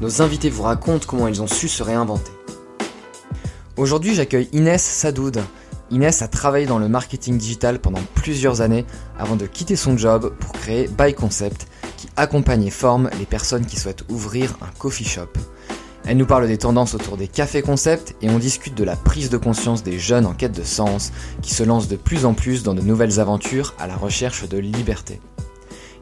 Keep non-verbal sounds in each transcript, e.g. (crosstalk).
nos invités vous racontent comment ils ont su se réinventer. Aujourd'hui, j'accueille Inès Sadoud. Inès a travaillé dans le marketing digital pendant plusieurs années avant de quitter son job pour créer By Concept qui accompagne et forme les personnes qui souhaitent ouvrir un coffee shop. Elle nous parle des tendances autour des cafés concept et on discute de la prise de conscience des jeunes en quête de sens qui se lancent de plus en plus dans de nouvelles aventures à la recherche de liberté.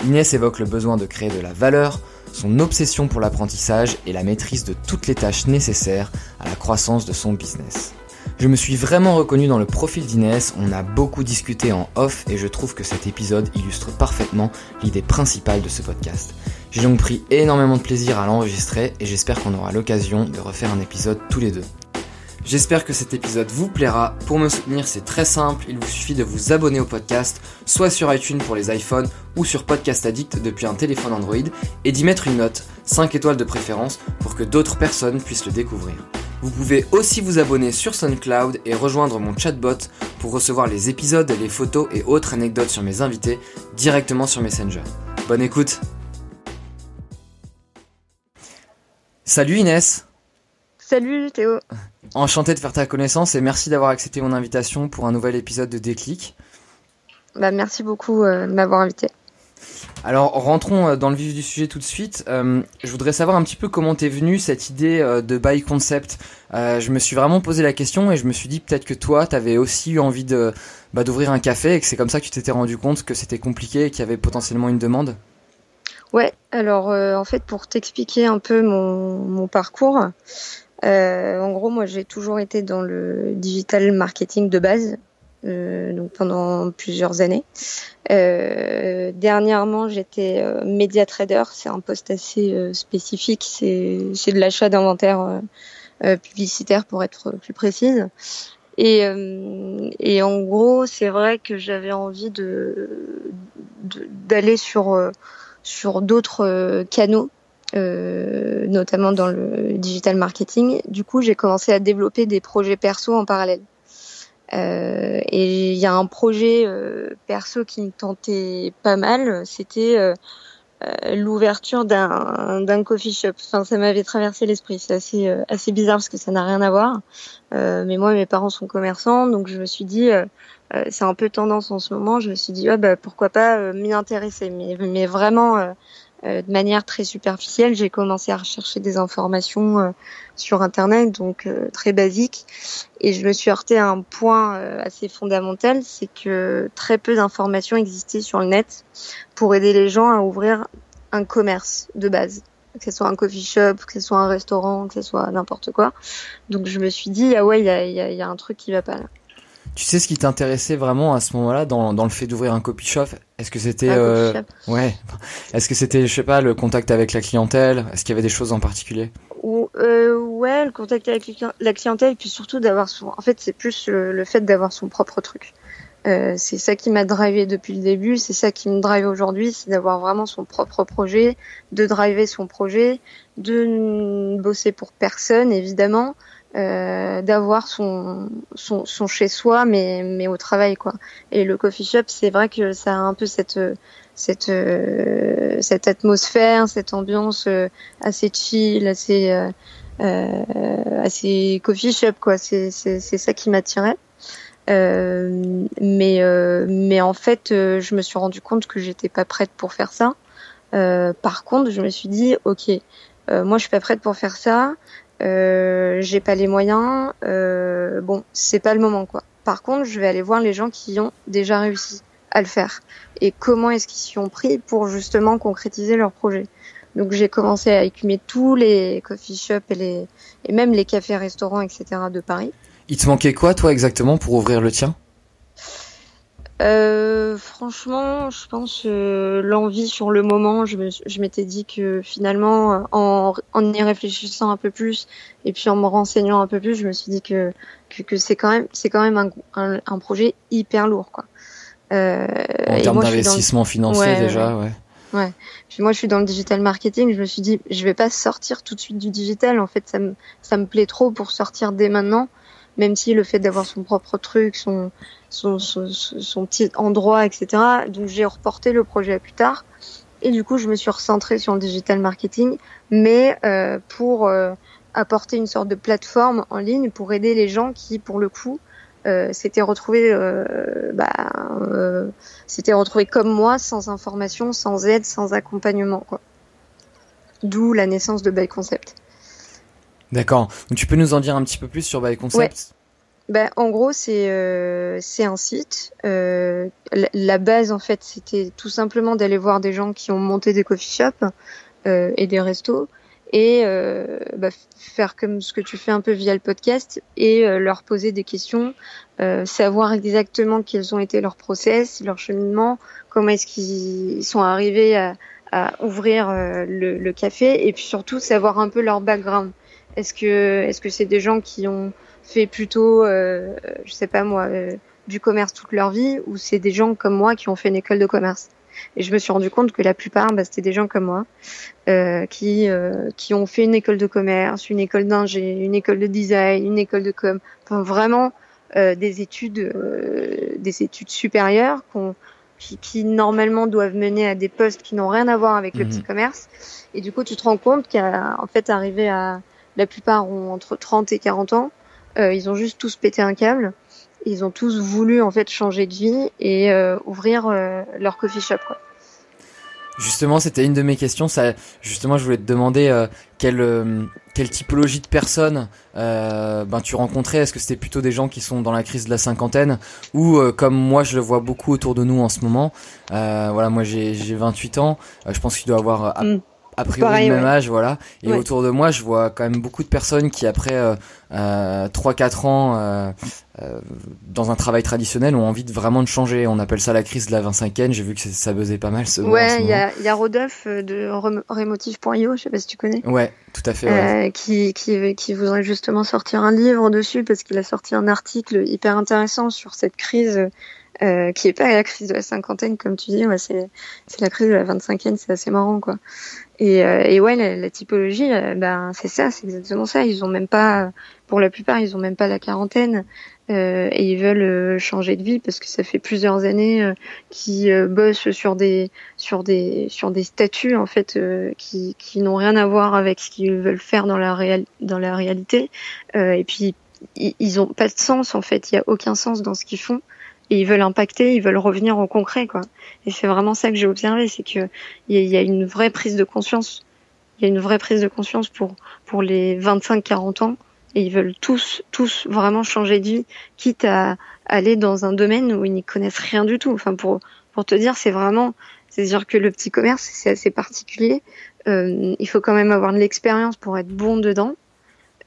Inès évoque le besoin de créer de la valeur, son obsession pour l'apprentissage et la maîtrise de toutes les tâches nécessaires à la croissance de son business. Je me suis vraiment reconnu dans le profil d'Inès, on a beaucoup discuté en off et je trouve que cet épisode illustre parfaitement l'idée principale de ce podcast. J'ai donc pris énormément de plaisir à l'enregistrer et j'espère qu'on aura l'occasion de refaire un épisode tous les deux. J'espère que cet épisode vous plaira. Pour me soutenir, c'est très simple, il vous suffit de vous abonner au podcast, soit sur iTunes pour les iPhones ou sur Podcast Addict depuis un téléphone Android, et d'y mettre une note, 5 étoiles de préférence, pour que d'autres personnes puissent le découvrir. Vous pouvez aussi vous abonner sur SoundCloud et rejoindre mon chatbot pour recevoir les épisodes, les photos et autres anecdotes sur mes invités directement sur Messenger. Bonne écoute Salut Inès Salut Théo. Enchanté de faire ta connaissance et merci d'avoir accepté mon invitation pour un nouvel épisode de Déclic. Bah, merci beaucoup euh, de m'avoir invité. Alors rentrons euh, dans le vif du sujet tout de suite. Euh, je voudrais savoir un petit peu comment t'es venue cette idée euh, de buy concept. Euh, je me suis vraiment posé la question et je me suis dit peut-être que toi t'avais aussi eu envie de bah, d'ouvrir un café et que c'est comme ça que tu t'étais rendu compte que c'était compliqué et qu'il y avait potentiellement une demande. Ouais, alors en fait pour t'expliquer un peu mon, mon parcours, euh, en gros moi j'ai toujours été dans le digital marketing de base, euh, donc pendant plusieurs années. Euh, dernièrement j'étais euh, média trader, c'est un poste assez euh, spécifique, c'est de l'achat d'inventaire euh, publicitaire pour être plus précise. Et, et en gros, c'est vrai que j'avais envie de d'aller sur sur d'autres canaux, euh, notamment dans le digital marketing. Du coup, j'ai commencé à développer des projets perso en parallèle. Euh, et il y a un projet euh, perso qui me tentait pas mal, c'était euh, euh, l'ouverture d'un d'un coffee shop. Enfin, ça m'avait traversé l'esprit. C'est assez euh, assez bizarre parce que ça n'a rien à voir. Mais moi, mes parents sont commerçants, donc je me suis dit, c'est un peu tendance en ce moment. Je me suis dit, ah, bah, pourquoi pas m'y intéresser. Mais mais vraiment de manière très superficielle, j'ai commencé à rechercher des informations euh, sur internet, donc euh, très basique. Et je me suis heurté à un point euh, assez fondamental, c'est que très peu d'informations existaient sur le net pour aider les gens à ouvrir un commerce de base, que ce soit un coffee shop, que ce soit un restaurant, que ce soit n'importe quoi. Donc je me suis dit ah ouais, il y a, y, a, y a un truc qui va pas là. Tu sais ce qui t'intéressait vraiment à ce moment-là dans, dans le fait d'ouvrir un coffee shop? Est-ce que c'était euh, ouais. Est-ce que c'était je sais pas le contact avec la clientèle? Est-ce qu'il y avait des choses en particulier? Ou, euh, ouais, le contact avec la clientèle, et puis surtout d'avoir son. En fait, c'est plus le, le fait d'avoir son propre truc. Euh, c'est ça qui m'a drivé depuis le début, c'est ça qui me drive aujourd'hui, c'est d'avoir vraiment son propre projet, de driver son projet, de bosser pour personne évidemment, euh, d'avoir son, son, son chez soi, mais, mais au travail quoi. Et le coffee shop, c'est vrai que ça a un peu cette cette euh, cette atmosphère, cette ambiance euh, assez chill, assez euh, euh, assez coffee shop quoi. C'est c'est c'est ça qui m'attirait. Euh, mais mais en fait, je me suis rendu compte que j'étais pas prête pour faire ça. Par contre, je me suis dit, ok, moi je suis pas prête pour faire ça. Euh, j'ai pas les moyens. Euh, bon, c'est pas le moment quoi. Par contre, je vais aller voir les gens qui ont déjà réussi à le faire et comment est-ce qu'ils s'y ont pris pour justement concrétiser leur projet. Donc j'ai commencé à écumer tous les coffee shops et les et même les cafés restaurants etc de Paris. Il te manquait quoi toi exactement pour ouvrir le tien? Euh, franchement, je pense euh, l'envie sur le moment. Je, je m'étais dit que finalement, en, en y réfléchissant un peu plus et puis en me renseignant un peu plus, je me suis dit que que, que c'est quand même c'est quand même un, un, un, projet hyper lourd, quoi. Euh, en termes d'investissement financier déjà, ouais. Ouais. Puis moi, je suis dans le digital marketing. Je me suis dit, je vais pas sortir tout de suite du digital. En fait, ça me ça me plaît trop pour sortir dès maintenant même si le fait d'avoir son propre truc, son, son, son, son, petit endroit, etc. Donc j'ai reporté le projet à plus tard. Et du coup, je me suis recentrée sur le digital marketing, mais euh, pour euh, apporter une sorte de plateforme en ligne pour aider les gens qui, pour le coup, euh, s'étaient retrouvés, bah, s'étaient retrouvés comme moi, sans information, sans aide, sans accompagnement. Quoi. D'où la naissance de By Concept. D'accord. Donc tu peux nous en dire un petit peu plus sur By Concept? Ben, en gros, c'est euh, c'est un site. Euh, la, base, en fait, c'était tout simplement d'aller voir des gens qui ont monté des coffee shops euh, et des restos et euh, bah, faire comme ce que tu fais un peu via le podcast et euh, leur poser des questions, euh, savoir exactement quels ont été leurs process, leur cheminement, comment est-ce qu'ils sont arrivés à, à ouvrir le, le, café et puis surtout savoir un peu leur background. Est-ce que est-ce que c'est des gens qui ont fait plutôt, euh, je sais pas moi, euh, du commerce toute leur vie, ou c'est des gens comme moi qui ont fait une école de commerce? Et je me suis rendu compte que la plupart, bah, c'était des gens comme moi, euh, qui euh, qui ont fait une école de commerce, une école d'ingé, une école de design, une école de com, enfin vraiment euh, des études, euh, des études supérieures qui, qui, normalement doivent mener à des postes qui n'ont rien à voir avec le mhm. petit commerce. Et du coup, tu te rends compte qu'en fait, arrivé à la plupart ont entre 30 et 40 ans, ils ont juste tous pété un câble. Ils ont tous voulu en fait changer de vie et euh, ouvrir euh, leur coffee shop. Quoi. Justement, c'était une de mes questions. Ça, justement, je voulais te demander euh, quelle euh, quelle typologie de personnes euh, ben tu rencontrais. Est-ce que c'était plutôt des gens qui sont dans la crise de la cinquantaine ou comme moi, je le vois beaucoup autour de nous en ce moment. voilà, moi j'ai j'ai 28 ans. je pense qu'il doit avoir mm a priori le même âge, voilà. Et autour de moi, je vois quand même beaucoup de personnes qui, après euh, euh, 3-4 ans euh, euh, dans un travail traditionnel, ont envie de vraiment de changer. On appelle ça la crise de la 25e. J'ai vu que ça buzzait pas mal ce Ouais, il y a, y a Rodolphe de Remotive.io, je sais pas si tu connais. Ouais, tout à fait. Ouais. Euh, qui, qui, qui voudrait justement sortir un livre dessus parce qu'il a sorti un article hyper intéressant sur cette crise euh, qui est pas la crise de la cinquantaine comme tu dis, c'est c'est la crise de la 25e, c'est assez marrant quoi. Et, euh, et ouais, la, la typologie, euh, ben c'est ça, c'est exactement ça. Ils ont même pas, pour la plupart, ils ont même pas la quarantaine euh, et ils veulent euh, changer de vie parce que ça fait plusieurs années qu'ils bossent sur des sur des sur des statuts en fait qui qui n'ont rien à voir avec ce qu'ils veulent faire dans la réal dans la réalité. et puis ils, ils ont pas de sens en fait. Il y a aucun sens dans ce qu'ils font et ils veulent impacter, ils veulent revenir au concret, quoi. Et c'est vraiment ça que j'ai observé, c'est que il y, a une vraie prise de conscience. Il y a une vraie prise de conscience pour pour les 25-40 ans, et ils veulent tous tous vraiment changer de vie, quitte à aller dans un domaine où ils n'y connaissent rien du tout. Enfin, pour pour te dire, c'est vraiment, c'est-à-dire que le petit commerce, c'est assez particulier. Euh, il faut quand même avoir de l'expérience pour être bon dedans.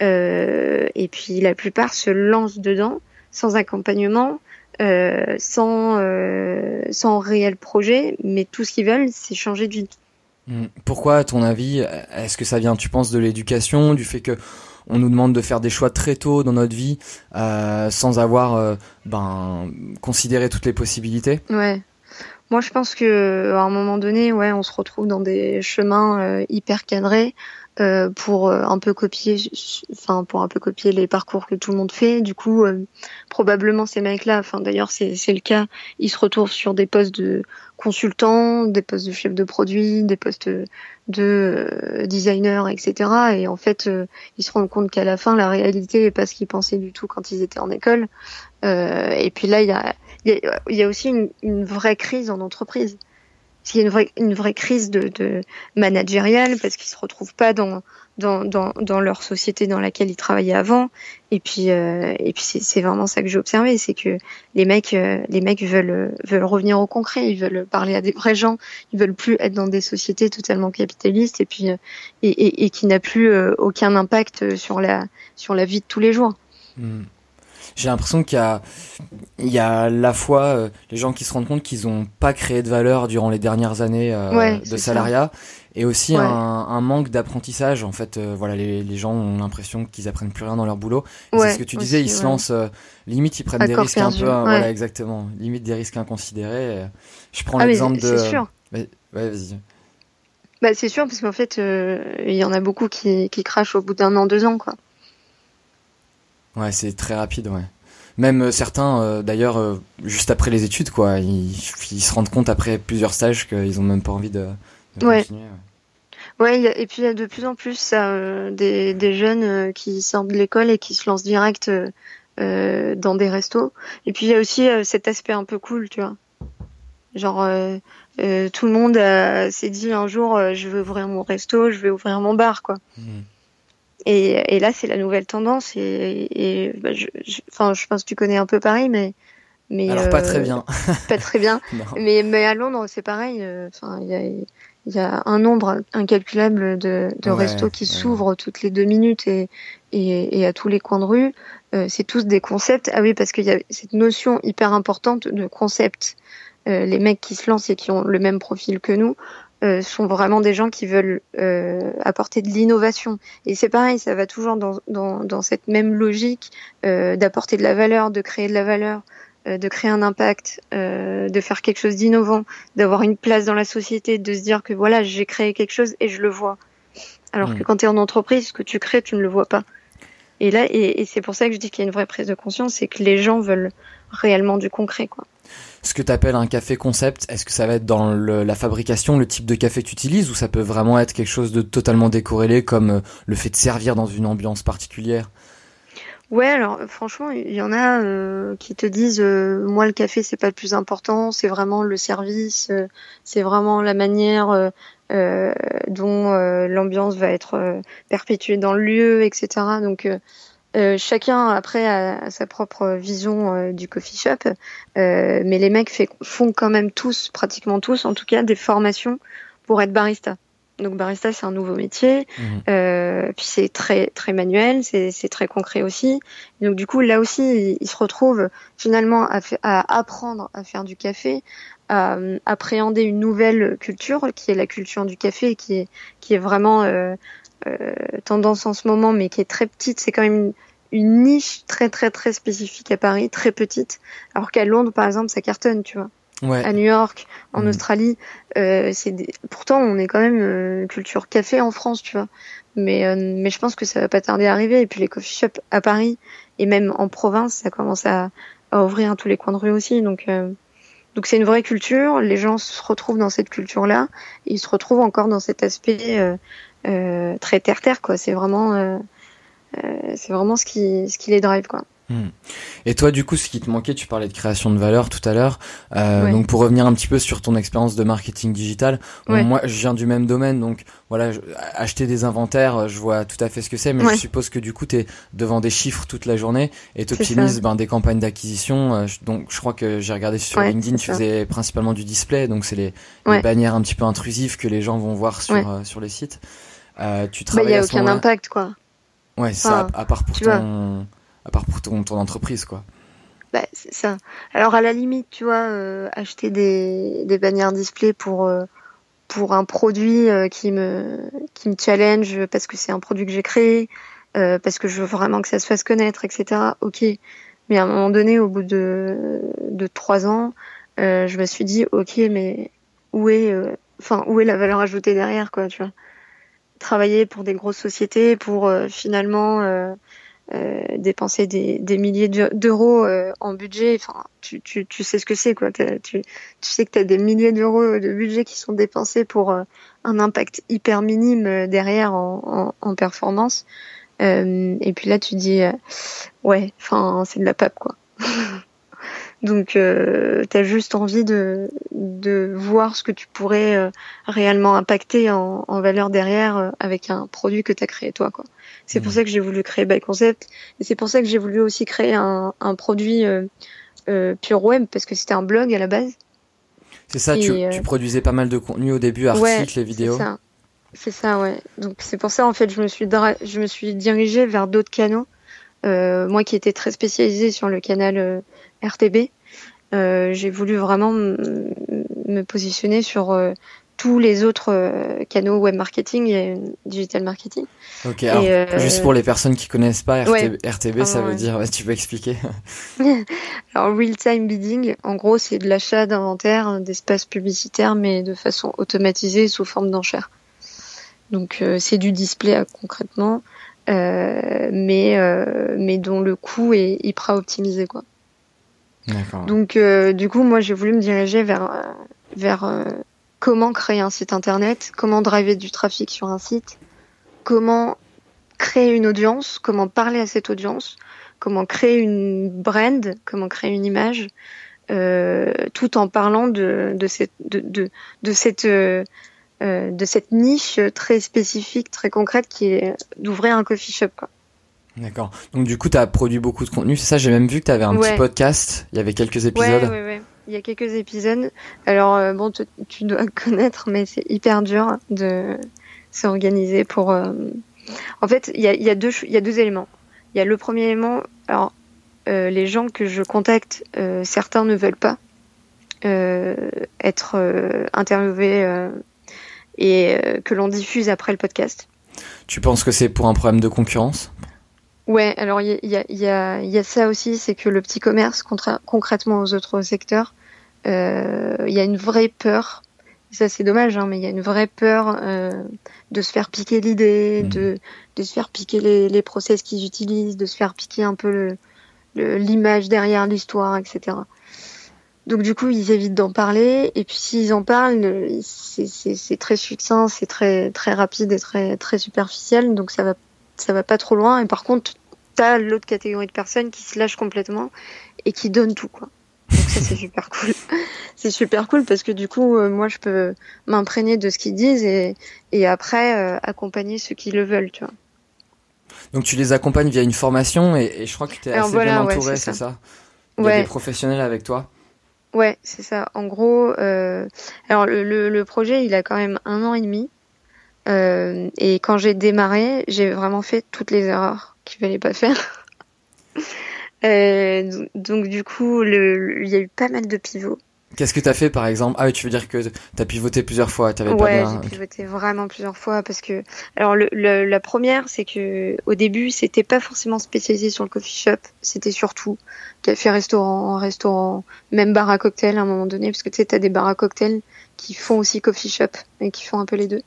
Euh, et puis la plupart se lancent dedans sans accompagnement, euh, sans, euh, sans réel projet, mais tout ce qu'ils veulent, c'est changer de vie. Hmm. Pourquoi, à ton avis, est-ce que ça vient, tu penses, de l'éducation, du fait que on nous demande de faire des choix très tôt dans notre vie, euh, sans avoir ben considéré toutes les possibilités? Ouais. Moi, je pense que à un moment donné, ouais, on se retrouve dans des chemins euh, hyper cadrés euh, pour euh, un peu copier, enfin pour un peu copier les parcours que tout le monde fait. Du coup, euh, probablement ces mecs-là, enfin d'ailleurs c'est le cas, ils se retrouvent sur des postes de consultants, des postes de chef de produit, des postes de designer, etc. Et en fait, ils se rendent compte qu'à la fin, la réalité est pas ce qu'ils pensaient du tout quand ils étaient en école. Et puis là, il y a aussi une, vraie crise en entreprise il y a une vraie, crise de, de managériale parce qu'ils se retrouvent pas dans, leur société dans laquelle ils travaillaient avant. Et puis, euh, c'est vraiment ça que j'ai observé, c'est que les mecs, euh, les mecs veulent, revenir au concret, ils veulent parler à des vrais gens, ils veulent plus être dans des sociétés totalement capitalistes et euh, qui n'a plus aucun impact sur la sur la vie de tous les jours. Hmm. J'ai l'impression qu'il y a, il y a la fois euh, les gens qui se rendent compte qu'ils ont pas créé de valeur durant les dernières années euh, de salariat, et aussi un, un, manque d'apprentissage. En fait, euh, voilà, les, les, gens ont l'impression qu'ils apprennent plus rien dans leur boulot. c'est ce que tu disais, ils se lancent, limite ils prennent des risques un peu, voilà, exactement, limite des risques inconsidérés. Je prends ah, l'exemple de. C'est sûr. ouais, vas-y. Bah, c'est sûr, parce qu'en fait, il y en a beaucoup qui, qui crachent au bout d'un an, deux ans, quoi. Ouais, c'est très rapide, ouais. Même euh, certains, euh, d'ailleurs, euh, juste après les études, quoi, ils, se rendent compte après plusieurs stages qu'ils ont même pas envie de, ouais. continuer. Ouais, et puis il y a de plus en plus des, des, jeunes qui sortent de l'école et qui se lancent direct dans des restos. Et puis il y a aussi cet aspect un peu cool, tu vois. Genre, tout le monde s'est dit un jour, je vais ouvrir mon resto, je vais ouvrir mon bar, quoi. Mmh. Et, et là, c'est la nouvelle tendance. Et, et bah, je, je, enfin, je pense que tu connais un peu pareil, mais. mais Alors, pas très bien. (laughs) pas très bien. (laughs) mais, mais à Londres, c'est pareil. Euh, enfin, il y a, y a un nombre incalculable de, de restos qui s'ouvrent toutes les deux minutes et, et, et, à tous les coins de rue. Euh, c'est tous des concepts. Ah oui, parce qu'il y a cette notion hyper importante de concept. Euh, les mecs qui se lancent et qui ont le même profil que nous, euh, sont vraiment des gens qui veulent euh, apporter de l'innovation. Et c'est pareil, ça va toujours dans, dans, dans cette même logique euh, d'apporter de la valeur, de créer de la valeur, euh, de créer un impact, euh, de faire quelque chose d'innovant, d'avoir une place dans la société, de se dire que voilà, j'ai créé quelque chose et je le vois. Alors que mmh. quand tu es en entreprise, ce que tu crées, tu ne le vois pas. Et là, et, et c'est pour ça que je dis qu'il y a une vraie prise de conscience, c'est que les gens veulent réellement du concret, quoi ce que tu appelles un café concept, est-ce que ça va être dans la fabrication, le type de café que tu utilises, ou ça peut vraiment être quelque chose de totalement décorrélé, comme euh, le fait de servir dans une ambiance particulière? Ouais, alors franchement, il y en a euh, qui te disent euh, moi le café c'est pas le plus important, c'est vraiment le service, c'est vraiment la manière dont l'ambiance va être perpétuée dans le lieu, etc. Donc euh, chacun après a, sa propre vision euh, du coffee shop, euh, mais les mecs fait, font quand même tous, pratiquement tous, en tout cas, des formations pour être barista. Donc barista c'est un nouveau métier, mhm. puis c'est très très manuel, c'est très concret aussi. donc du coup là aussi ils, se retrouvent finalement à, à, apprendre à faire du café, à appréhender une nouvelle culture qui est la culture du café, qui est qui est vraiment tendance en ce moment, mais qui est très petite. C'est quand même une, niche très très très spécifique à Paris, très petite, alors qu'à Londres par exemple ça cartonne, tu vois. Ouais. À New York, en mm. Australie, euh, c'est pourtant on est quand même euh, culture café en France, tu vois. Mais euh, mais je pense que ça va pas tarder à arriver. Et puis les coffee shops à Paris et même en province, ça commence à, à ouvrir à tous les coins de rue aussi. Donc euh, donc c'est une vraie culture. Les gens se retrouvent dans cette culture-là. Ils se retrouvent encore dans cet aspect euh, très terre terre quoi. C'est vraiment euh, c'est vraiment ce qui, ce qui les drive, quoi. Et toi, du coup, ce qui te manquait, tu parlais de création de valeur tout à l'heure. Euh, Donc, pour revenir un petit peu sur ton expérience de marketing digital, moi, je viens du même domaine, donc voilà, acheter des inventaires, je vois tout à fait ce que c'est, mais je suppose que du coup, tu es devant des chiffres toute la journée et tu optimises ben, des campagnes d'acquisition. Euh, donc, je crois que j'ai regardé sur LinkedIn, tu faisais principalement du display, donc c'est les, les, bannières un petit peu intrusives que les gens vont voir sur euh, sur les sites. Euh, tu travailles. Il bah, y a aucun impact, quoi. Ouais, ça, à, part pour ton, à part pour ton, entreprise, quoi. Bah, c'est ça. Alors, à la limite, tu vois, euh, acheter des, des bannières display pour, euh, pour un produit euh, qui, me, qui me challenge parce que c'est un produit que j'ai créé, parce que je veux vraiment que ça se fasse connaître, etc. Ok. Mais à un moment donné, au bout de, de trois ans, je me suis dit, ok, mais où est, enfin, où est la valeur ajoutée derrière, quoi, tu vois travailler pour des grosses sociétés pour finalement euh, euh, dépenser des, des milliers d'euros en budget. Enfin, tu, tu, tu, sais ce que c'est, quoi. Tu, tu sais que tu as des milliers d'euros de budget qui sont dépensés pour un impact hyper minime derrière en, en, en performance. et puis là, tu dis, ouais, enfin, c'est de la pape, quoi. (laughs) Donc, euh, tu as juste envie de, de voir ce que tu pourrais euh, réellement impacter en, en valeur derrière euh, avec un produit que tu as créé toi. quoi. C'est pour mmh. ça que j'ai voulu créer By Concept. Et c'est pour ça que j'ai voulu aussi créer un, un produit euh, euh, pure web, parce que c'était un blog à la base. C'est ça, tu, tu, produisais pas mal de contenu au début, articles, les vidéos. C'est ça. Ça, ouais. Donc c'est pour ça en fait, je me suis je me suis dirigée vers d'autres canaux moi qui étais très spécialisée sur le canal RTB, j'ai voulu vraiment me positionner sur tous les autres euh, canaux web marketing et digital marketing. Ok, alors, euh, juste pour les personnes qui connaissent pas RTB, ça veut dire, tu peux expliquer (laughs) Alors real time bidding, en gros, c'est de l'achat d'inventaire, d'espace publicitaire, mais de façon automatisée sous forme d'enchères. Donc euh, c'est du display concrètement, mais mais dont le coût est hyper optimisé quoi. Donc du coup, moi j'ai voulu me diriger vers vers comment créer un site internet, comment driver du trafic sur un site, comment créer une audience, comment parler à cette audience, comment créer une brand, comment créer une image, euh, tout en parlant de, de cette, de, de, de cette, euh, euh de cette niche très spécifique, très concrète qui est d'ouvrir un coffee shop. Quoi. D'accord. Donc du coup, tu as produit beaucoup de contenu. C'est ça, j'ai même vu que tu avais un petit podcast. Il y avait quelques épisodes. Ouais, ouais. Il y a quelques épisodes. Alors euh, bon, tu, dois (laughs) connaître, mais c'est hyper dur de s'organiser pour. Euh, en fait, il y a, deux éléments. Il y a le premier élément. Alors, euh, les gens que je contacte, certains ne veulent pas être interviewés et que l'on diffuse après le podcast. Tu penses que c'est pour un problème de concurrence? Ouais, alors il y a, y, a, y a, ça aussi, c'est que le petit commerce, concrètement aux autres secteurs, euh, il y a une vraie peur. Ça c'est dommage, hein, mais il y a une vraie peur euh, de se faire piquer l'idée, mmh. de, de se faire piquer les, les process qu'ils utilisent, de se faire piquer un peu l'image le, derrière l'histoire, etc. Donc du coup, ils évitent d'en parler. Et puis s'ils en parlent, c'est très succinct, c'est très très rapide et très très superficiel. Donc ça va ça va pas trop loin. Et par contre, t'as l'autre catégorie de personnes qui se lâchent complètement et qui donnent tout, quoi. Donc ça, c'est (laughs) super cool. (laughs) c'est super cool parce que du coup, euh, moi, je peux m'imprégner de ce qu'ils disent et, et après euh, accompagner ceux qui le veulent, tu vois. Donc tu les accompagnes via une formation et, je crois que tu es assez bien entouré, c'est ça, Il y a des professionnels avec toi? Ouais, c'est ça. En gros, euh, alors le, le, projet, il a quand même un an et demi. Euh, et quand j'ai démarré, j'ai vraiment fait toutes les erreurs qu'il fallait pas faire. (laughs) euh, donc du coup, il y a eu pas mal de pivots. Qu'est-ce que tu as fait par exemple? Ah oui, tu veux dire que tu as pivoté plusieurs fois, tu ouais, pas bien... j'ai pivoté vraiment plusieurs fois parce que alors le, la première, c'est que au début, c'était pas forcément spécialisé sur le coffee shop, c'était surtout café restaurant, restaurant, même bar à cocktail à un moment donné parce que tu sais tu as des bars à cocktail qui font aussi coffee shop et qui font un peu les deux.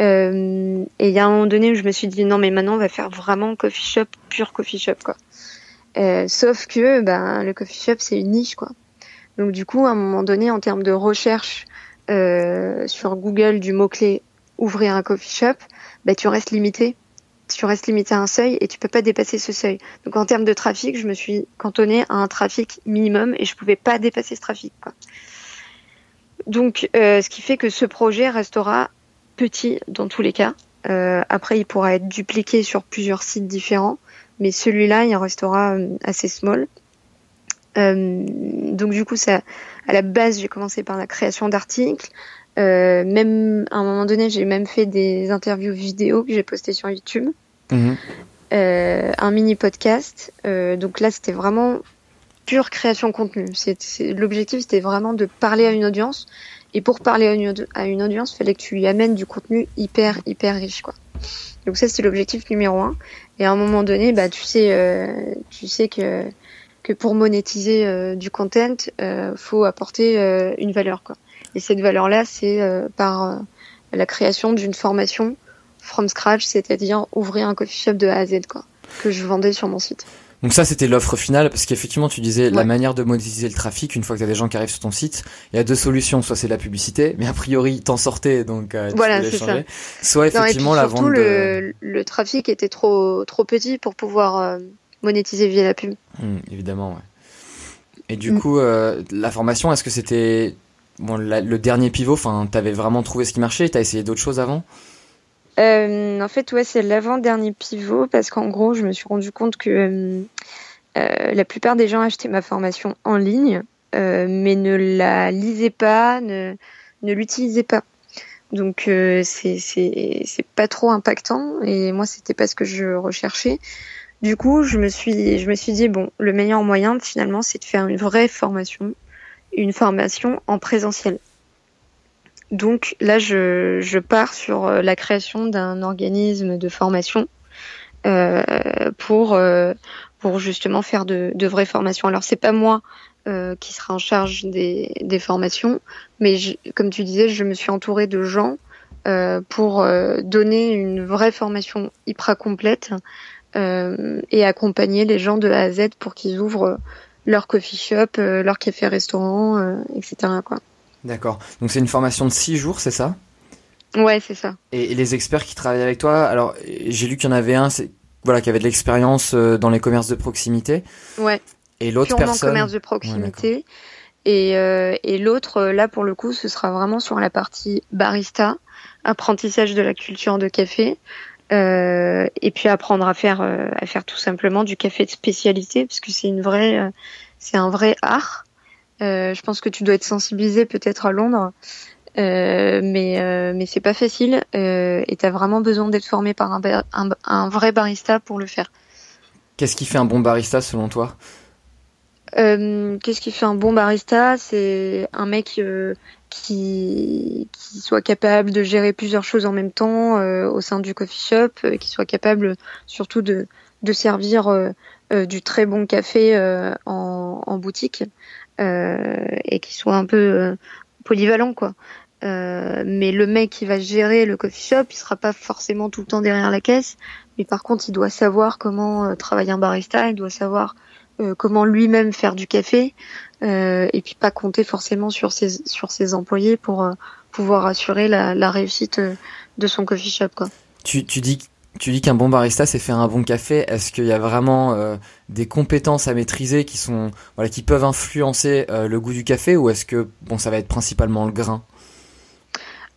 Euh, et il y a un moment donné où je me suis dit non mais maintenant on va faire vraiment coffee shop, pur coffee shop quoi. Euh, sauf que ben le coffee shop c'est une niche quoi. Donc du coup à un moment donné en termes de recherche euh, sur Google du mot clé ouvrir un coffee shop, ben tu restes limité. Tu restes limité à un seuil et tu peux pas dépasser ce seuil. Donc en termes de trafic, je me suis cantonné à un trafic minimum et je pouvais pas dépasser ce trafic. Quoi. Donc, euh, ce qui fait que ce projet restera petit dans tous les cas. Euh, après, il pourra être dupliqué sur plusieurs sites différents, mais celui-là, il restera euh, assez small. Euh, donc du coup, ça, à la base, j'ai commencé par la création d'articles. Euh, même à un moment donné, j'ai même fait des interviews vidéo que j'ai postées sur YouTube. Mhm. Euh, un mini podcast. donc là, c'était vraiment pure création contenu. L'objectif, c'était vraiment de parler à une audience et pour parler à une, audience, il fallait que tu lui amènes du contenu hyper, hyper riche, quoi. Donc ça, c'est l'objectif numéro un. Et à un moment donné, bah, tu sais, euh, tu sais que, que pour monétiser euh, du content, euh, faut apporter euh, une valeur, quoi. Et cette valeur-là, c'est par la création d'une formation from scratch, c'est-à-dire ouvrir un coffee shop de A à Z, quoi, que je vendais sur mon site. Donc ça, c'était l'offre finale, parce qu'effectivement, tu disais la manière de monétiser le trafic, une fois que tu as des gens qui arrivent sur ton site, il y a deux solutions. Soit c'est la publicité, mais a priori, t'en sortais, donc euh, tu voilà, c'est ça. Soit effectivement la vente le, le trafic était trop trop petit pour pouvoir euh, monétiser via la pub. Hum, évidemment, ouais. Et du mm. coup, euh, la formation, est-ce que c'était bon, le dernier pivot Enfin, t'avais vraiment trouvé ce qui marchait T'as essayé d'autres choses avant? Euh, en fait, ouais, c'est l'avant-dernier pivot parce qu'en gros, je me suis rendu compte que euh, euh, la plupart des gens achetaient ma formation en ligne, mais ne la lisaient pas, ne, ne l'utilisaient pas. Donc c'est pas trop impactant et moi c'était pas ce que je recherchais. Du coup, je me suis, je me suis dit bon, le meilleur moyen finalement, c'est de faire une vraie formation, une formation en présentiel. Donc là, je, je pars sur euh, la création d'un organisme de formation euh, pour euh, pour justement faire de, de vraies formations. Alors c'est pas moi euh, qui sera en charge des, des formations, mais je, comme tu disais, je me suis entourée de gens euh, pour euh, donner une vraie formation hyper complète et accompagner les gens de A à Z pour qu'ils ouvrent leur coffee shop, leur café-restaurant, etc. Quoi. D'accord. Donc c'est une formation de six jours, c'est ça? Ouais, c'est ça. et, et les experts qui travaillent avec toi, alors j'ai lu qu'il y en avait un, c'est voilà, qui avait de l'expérience euh, dans les commerces de proximité, Ouais. et l'autre personne. commerce de proximité. et euh, et l'autre, euh, là pour le coup, ce sera vraiment sur la partie barista, apprentissage de la culture de café. Euh, et puis apprendre à faire euh, à faire tout simplement du café de spécialité parce que c'est une vraie c'est un vrai art je pense que tu dois être sensibilisé peut-être à Londres euh, mais euh, mais c'est pas facile euh, et t'as vraiment besoin d'être formé par un, bar- un, un vrai barista pour le faire. Qu'est-ce qui fait un bon barista selon toi? Euh, Qu'est-ce qui fait un bon barista? C'est un mec euh, qui, qui soit capable de gérer plusieurs choses en même temps euh, au sein du coffee shop, euh, qui soit capable surtout de, de servir euh, euh, du très bon café euh, en, en boutique. euh, et qui soit un peu euh, polyvalent quoi. Euh, mais le mec qui va gérer le coffee shop, il sera pas forcément tout le temps derrière la caisse, mais par contre, il doit savoir comment euh, travailler un barista, il doit savoir euh, comment lui-même faire du café euh, et puis pas compter forcément sur ses sur ses employés pour euh, pouvoir assurer la, la réussite euh, de son coffee shop quoi. Tu, tu dis tu dis qu'un bon barista c'est faire un bon café. Est-ce qu'il y a vraiment euh, des compétences à maîtriser qui sont qui peuvent influencer euh, le goût du café ou est-ce que bon ça va être principalement le grain?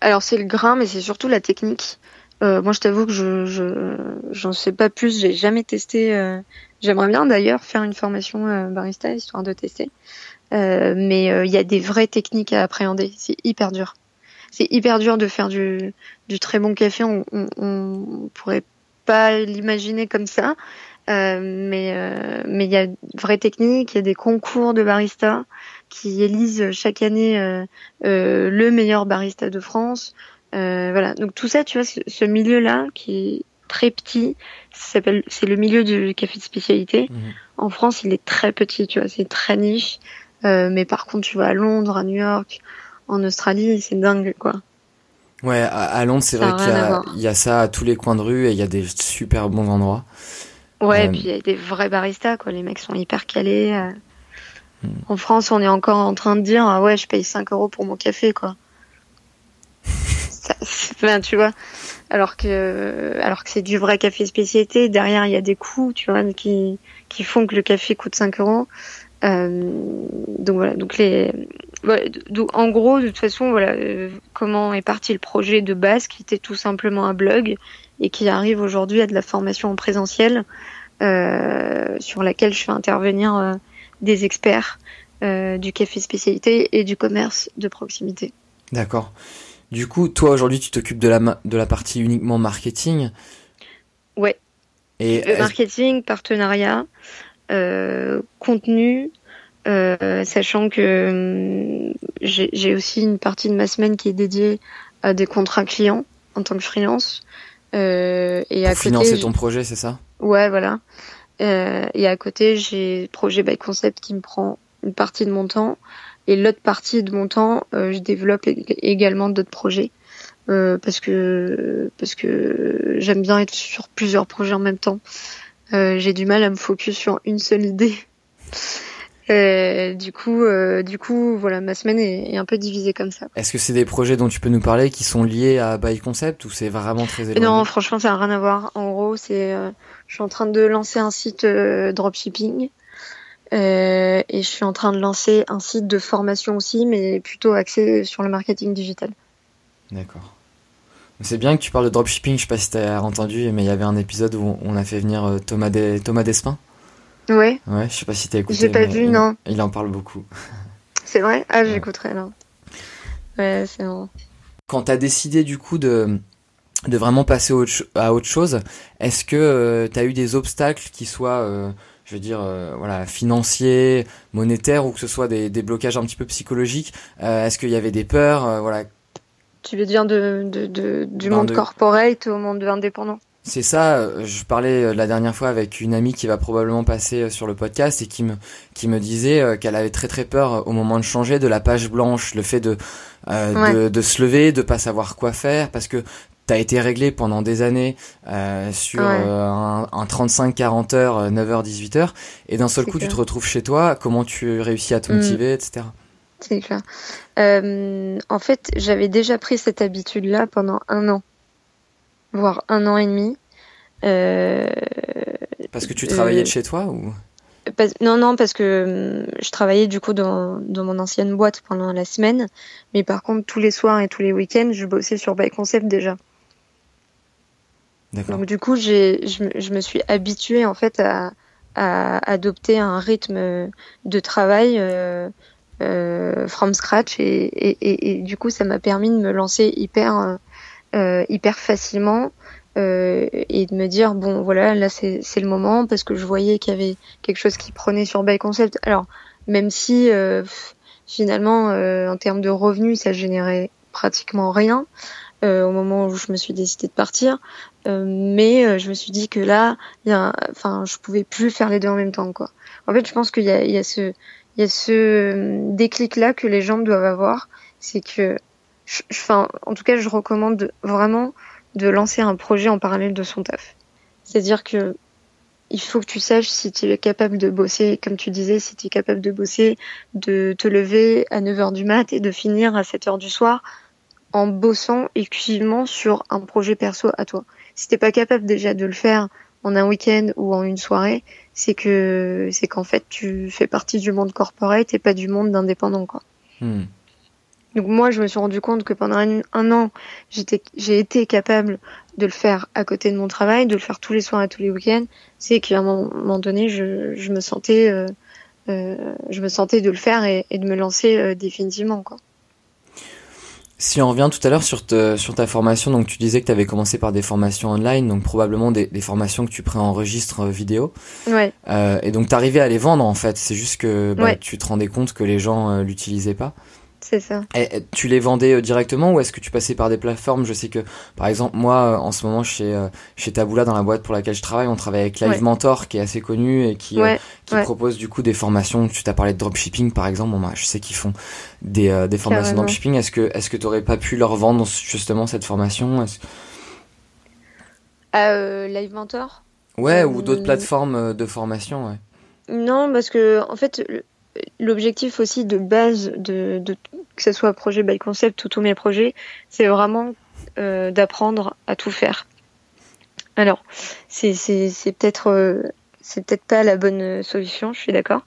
Alors c'est le grain mais c'est surtout la technique. Euh, moi je t'avoue que je je j'en sais pas plus, j'ai jamais testé j'aimerais bien d'ailleurs faire une formation barista histoire de tester. Mais il y a des vraies techniques à appréhender, c'est hyper dur. C'est hyper dur de faire du, du très bon café, on, on, on pourrait pas l'imaginer comme ça. Euh, mais euh, mais il y a de vraies techniques, il y a des concours de barista qui élisent chaque année euh, euh, le meilleur barista de France. Euh, voilà, donc tout ça, tu vois, ce, ce milieu-là qui est très petit, s'appelle, c'est le milieu du café de spécialité. Mhm. En France, il est très petit, tu vois, c'est très niche. Euh, mais par contre, tu vas à Londres, à New York, en Australie, c'est dingue, quoi. Ouais, à, à Londres c'est vrai qu'il y a y ça à tous les coins de rue et il y a des super bons endroits. Ouais, Euh, et puis il y a des vrais baristas, quoi. Les mecs sont hyper calés. euh. Hmm. En France, on est encore en train de dire, ah ouais, je paye 5 euros pour mon café, quoi. (laughs) Ça, c'est- enfin, tu vois. Alors que, alors que c'est du vrai café spécialité. Derrière, il y a des coûts, tu vois, qui, qui font que le café coûte 5 euros. Euh, donc voilà, donc les, donc, en gros, de toute façon, voilà, euh, comment est parti le projet de base, qui était tout simplement un blog et qui arrive aujourd'hui à de la formation en présentiel, euh, sur laquelle je fais intervenir euh, des experts du café spécialité et du commerce de proximité. D'accord. Du coup, toi aujourd'hui tu t'occupes de la de la partie uniquement marketing? Ouais. Et marketing, partenariat, contenu, euh, sachant que hum, j'ai aussi une partie de ma semaine qui est dédiée à des contrats clients en tant que freelance. Euh, et à pour côté, financer ton projet, c'est ça? Ouais, voilà. Euh, et à côté, j'ai projet by concept qui me prend une partie de mon temps. Et l'autre partie de mon temps, euh, je développe ég- également d'autres projets. Euh, parce que parce que j'aime bien être sur plusieurs projets en même temps. Euh, j'ai du mal à me focus sur une seule idée. (laughs) Euh, du coup, euh, du coup, voilà, ma semaine est, est un peu divisée comme ça. Est-ce que c'est des projets dont tu peux nous parler qui sont liés à By Concept ou c'est vraiment très éloigné? Non, franchement, ça n'a rien à voir. En gros, c'est, euh, je suis en train de lancer un site euh, dropshipping et je suis en train de lancer un site de formation aussi, mais plutôt axé sur le marketing digital. D'accord. C'est bien que tu parles de dropshipping, je sais pas si t'as entendu, mais il y avait un épisode où on a fait venir euh, Thomas, Des- Thomas Despin. Ouais, Ouais, je sais pas si t'as écouté. J'ai pas vu, il, non. Il en parle beaucoup. (laughs) c'est vrai? Ah, j'écouterai alors. Ouais, c'est bon. Quand t'as décidé du coup de de vraiment passer à autre chose. Est-ce que tu as eu des obstacles qui soient je veux dire, voilà, financiers, monétaires, ou que ce soit des, des blocages un petit peu psychologiques. Est-ce qu'il y avait des peurs, voilà, tu veux dire de, de, du monde corporate au monde indépendant c'est ça, je parlais euh, la dernière fois avec une amie qui va probablement passer euh, sur le podcast et qui me, qui me disait euh, qu'elle avait très très peur au moment de changer de la page blanche, le fait de, de, de, se lever, de pas savoir quoi faire, parce que tu as été réglé pendant des années sur un, un 35-40 heures, 9h, 18h, et d'un seul coup tu te retrouves chez toi, comment tu réussis à te motiver, etc. C'est clair. Euh, en fait, j'avais déjà pris cette habitude-là pendant un an, voire un an et demi. Euh, parce que tu travaillais de chez toi ou? Non, non, parce que hum, je travaillais du coup dans, dans, mon ancienne boîte pendant la semaine, mais par contre tous les soirs et tous les week-ends, je bossais sur By Concept déjà. Donc du coup, j'ai, je, je, me suis habituée en fait à, à adopter un rythme de travail. Euh, euh, from scratch et, et, et, du coup ça m'a permis de me lancer hyper euh, hyper facilement euh, et de me dire bon voilà là c'est le moment parce que je voyais qu'il y avait quelque chose qui prenait sur By Concept. Alors même si euh, finalement euh, en termes de revenus ça générait pratiquement rien au moment où je me suis décidée de partir mais je me suis dit que là enfin je pouvais plus faire les deux en même temps quoi. En fait je pense qu'il y a, il y a ce il y a ce euh, déclic-là que les gens doivent avoir. C'est que, en tout cas, je recommande vraiment de lancer un projet en parallèle de son taf. C'est-à-dire que il faut que tu saches si tu es capable de bosser, comme tu disais, si tu es capable de bosser, de te lever à 9h du mat et de finir à 7h du soir en bossant exclusivement sur un projet perso à toi. Si t'es pas capable déjà de le faire en un week-end ou en une soirée, c'est que c'est qu'en fait tu fais partie du monde corporate et pas du monde d'indépendant quoi. Hmm. Donc moi je me suis rendu compte que pendant un, an j'étais j'ai été capable de le faire à côté de mon travail, de le faire tous les soirs et tous les week-ends. C'est qu'à un moment donné je, je me sentais euh, euh, je me sentais de le faire et, et de me lancer euh, définitivement quoi. Si on revient tout à l'heure sur, sur ta formation, donc tu disais que tu avais commencé par des formations online, donc probablement des, des formations que tu préenregistres euh, vidéo. Ouais. Euh, et donc tu arrivais à les vendre en fait, c'est juste que bah, tu te rendais compte que les gens euh, l'utilisaient pas. C'est ça. Et, tu les vendais euh, directement ou est-ce que tu passais par des plateformes? Je sais que, par exemple, moi, euh, en ce moment, chez, euh, chez Taboula, dans la boîte pour laquelle je travaille, on travaille avec Live Mentor, qui est assez connu et qui, qui propose du coup des formations. Tu t'as parlé de dropshipping, par exemple. Bon, bah, je sais qu'ils font des, des formations de dropshipping. Est-ce que est-ce que t'aurais pas pu leur vendre justement cette formation? Euh, Live Mentor? Ouais, ou d'autres plateformes de formation, ouais. Non, parce que en fait, l'objectif aussi de base de, que ce soit projet by concept ou tous mes projets, c'est vraiment euh, d'apprendre à tout faire. Alors, c'est peut-être euh, c'est peut-être pas la bonne solution, je suis d'accord.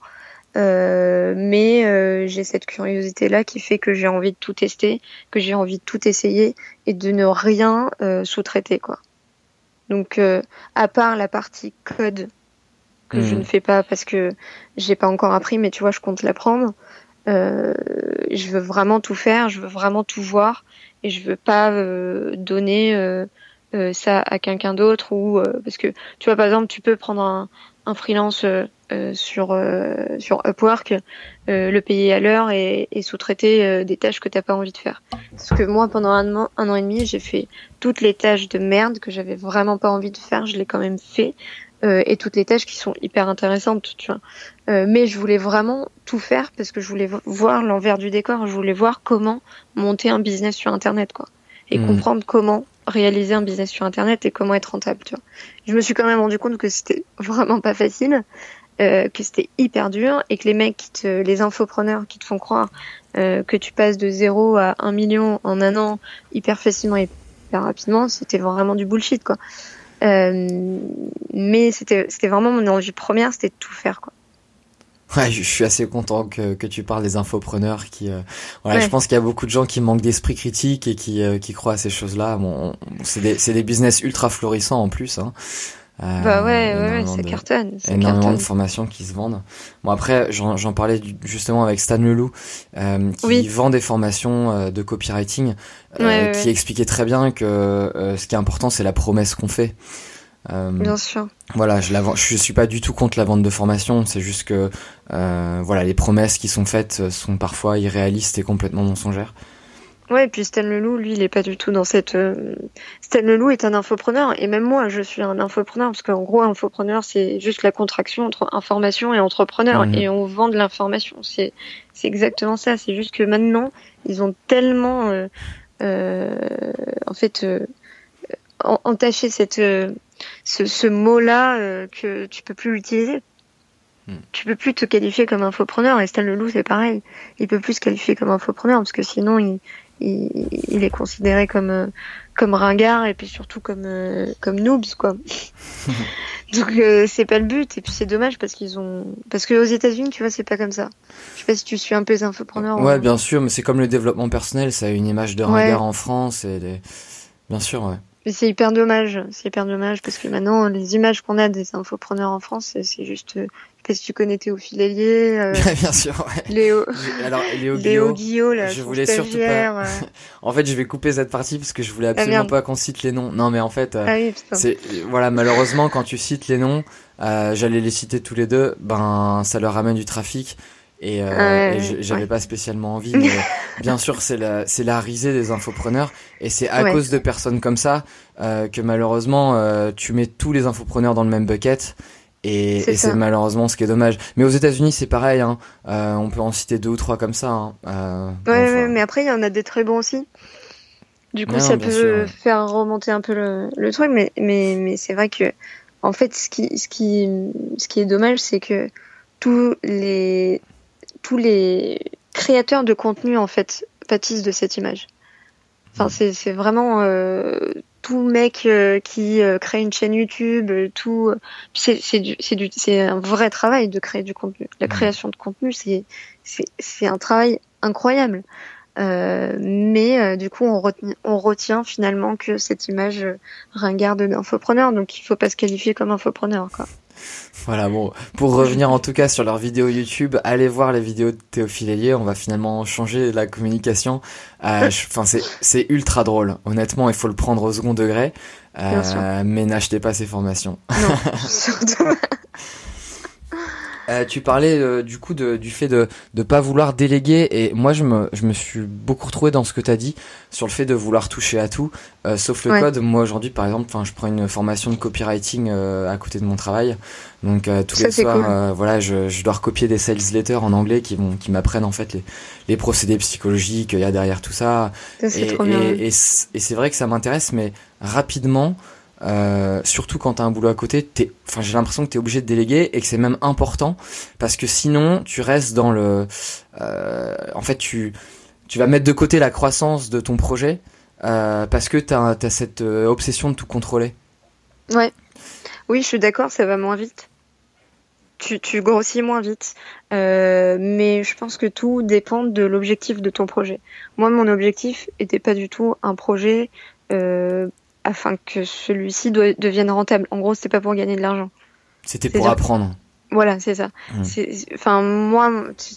Euh, mais j'ai cette curiosité là qui fait que j'ai envie de tout tester, que j'ai envie de tout essayer et de ne rien sous-traiter quoi. Donc à part la partie code que je hmm. ne fais pas parce que j'ai pas encore appris, mais tu vois, je compte l'apprendre. Euh, je veux vraiment tout faire, je veux vraiment tout voir et je veux pas euh, donner euh, euh ça à quelqu'un d'autre ou euh, parce que tu vois par exemple tu peux prendre un, un freelance sur sur Upwork, le payer à l'heure et, et sous-traiter des tâches que t'as pas envie de faire. Parce que moi pendant un an, un an et demi j'ai fait toutes les tâches de merde que j'avais vraiment pas envie de faire, je l'ai quand même fait euh, et toutes les tâches qui sont hyper intéressantes, tu vois. Euh, mais je voulais vraiment tout faire parce que je voulais voir l'envers du décor. Je voulais voir comment monter un business sur Internet, quoi, et hmm. comprendre comment réaliser un business sur Internet et comment être rentable, tu vois. Je me suis quand même rendu compte que c'était (laughs) vraiment pas facile, euh, que c'était hyper dur et que les mecs, qui te, les infopreneurs, qui te font croire euh, que tu passes de zéro à un million en un an hyper facilement et hyper rapidement, c'était vraiment du bullshit, quoi. Euh, mais c'était c'était vraiment mon envie première, c'était de tout faire quoi. Ouais, je suis assez content que, que tu parles des infopreneurs qui euh, voilà, je pense qu'il y a beaucoup de gens qui manquent d'esprit critique et qui euh, qui croient à ces choses-là. Bon, c'est des c'est des business ultra florissants en plus hein. Euh, bah ouais, ouais, ça cartonne. Ça énormément de formations qui se vendent. Bon après, j'en parlais justement avec Stan Leloup, euh, qui vend des formations euh, de copywriting, euh, qui expliquait très bien que ce qui est important, c'est la promesse qu'on fait. Bien sûr. Voilà, je, la, je suis pas du tout contre la vente de formation. C'est juste que voilà, les promesses qui sont faites sont parfois irréalistes et complètement mensongères. Ouais, et puis Stan Leloup, lui, il est pas du tout dans cette. Euh... Stan Leloup est un infopreneur, et même moi, je suis un infopreneur, parce qu'en gros, infopreneur, c'est juste la contraction entre information et entrepreneur, et on vend de l'information. C'est c'est exactement ça. C'est juste que maintenant, ils ont tellement, euh, euh, en fait, euh, entaché cette euh, ce, ce mot-là euh, que tu peux plus l'utiliser. Hmm. Tu peux plus te qualifier comme infopreneur et Stan Leloup c'est pareil. Il peut plus se qualifier comme infopreneur parce que sinon il, il, est considéré comme euh, comme ringard et puis surtout comme euh, comme noobs quoi. (laughs) Donc euh, c'est pas le but et puis c'est dommage parce qu'ils ont parce que aux États-Unis tu vois c'est pas comme ça. Je sais pas si tu suis un peu les infopreneurs. Ouais, bien sûr, mais c'est comme le développement personnel, ça a une image de ringard en France et bien sûr ouais. Mais c'est hyper dommage, c'est hyper dommage parce que maintenant les images qu'on a des infopreneurs en France, c'est juste est-ce que tu connais Théophile Hélier euh, (laughs) Bien sûr, ouais. Léo. Alors, Léo, Léo Guillot, là, je voulais surtout pas. (laughs) Euh. en fait, je vais couper cette partie parce que je voulais ah, absolument pas qu'on cite les noms. Non, mais en fait, euh, ah c'est voilà, malheureusement, quand tu cites les noms, euh, j'allais les citer tous les deux, ben ça leur ramène du trafic. Et, euh, ah j'avais pas spécialement envie, mais (laughs) bien sûr c'est la c'est la risée des infopreneurs et c'est à cause de personnes comme ça que malheureusement tu mets tous les infopreneurs dans le même bucket et c'est malheureusement ce qui est dommage. Mais aux États-Unis, c'est pareil. Hein. Euh, on peut en citer deux ou trois comme ça. Hein. Euh, ouais, ouais, mais après, il y en a des très bons aussi. Du coup, ça peut faire remonter un peu le, le truc, mais, mais, mais c'est vrai que, en fait, ce qui, ce qui, ce qui est dommage, c'est que tous les, tous les créateurs de contenu, en fait, pâtissent de cette image. Enfin, c'est vraiment euh, tout mec euh, qui euh, crée une chaîne YouTube, euh, tout c'est c'est du c'est du c'est un vrai travail de créer du contenu. La création de contenu, c'est c'est c'est un travail incroyable. Euh, mais du coup, on retient, on retient finalement que cette image ringarde d'infopreneur, donc il faut pas se qualifier comme infopreneur. Quoi. Voilà, bon, pour revenir en tout cas sur leur vidéo YouTube, allez voir les vidéos de Théophile Hélier, on va finalement changer la communication. Euh, (laughs) enfin, c'est, c'est ultra drôle, honnêtement, il faut le prendre au second degré, euh, mais n'achetez pas ces formations. Non, (laughs) surtout. Euh, tu parlais euh, du coup de, du fait de ne pas vouloir déléguer et moi je me, je me suis beaucoup retrouvé dans ce que tu as dit sur le fait de vouloir toucher à tout euh, sauf le code. Moi aujourd'hui par exemple, enfin je prends une formation de copywriting à côté de mon travail. Donc tous les soirs voilà, je, je dois recopier des sales letters en anglais qui vont qui m'apprennent en fait les, les procédés psychologiques qu'il y a derrière tout ça. ça et, et, et c'est vrai que ça m'intéresse mais rapidement euh, surtout quand tu as un boulot à côté, j'ai l'impression que tu es obligé de déléguer et que c'est même important parce que sinon tu restes dans le, euh, en fait tu tu vas mettre de côté la croissance de ton projet euh, parce que tu as, cette obsession de tout contrôler. Ouais, oui je suis d'accord, ça va moins vite. Tu, tu grossis moins vite, mais je pense que tout dépend de l'objectif de ton projet. Moi, mon objectif était pas du tout un projet afin que celui-ci devienne rentable. En gros, c'était pas pour gagner de l'argent. C'était pour apprendre. Voilà, c'est ça. Mmh. Enfin, moi, tu,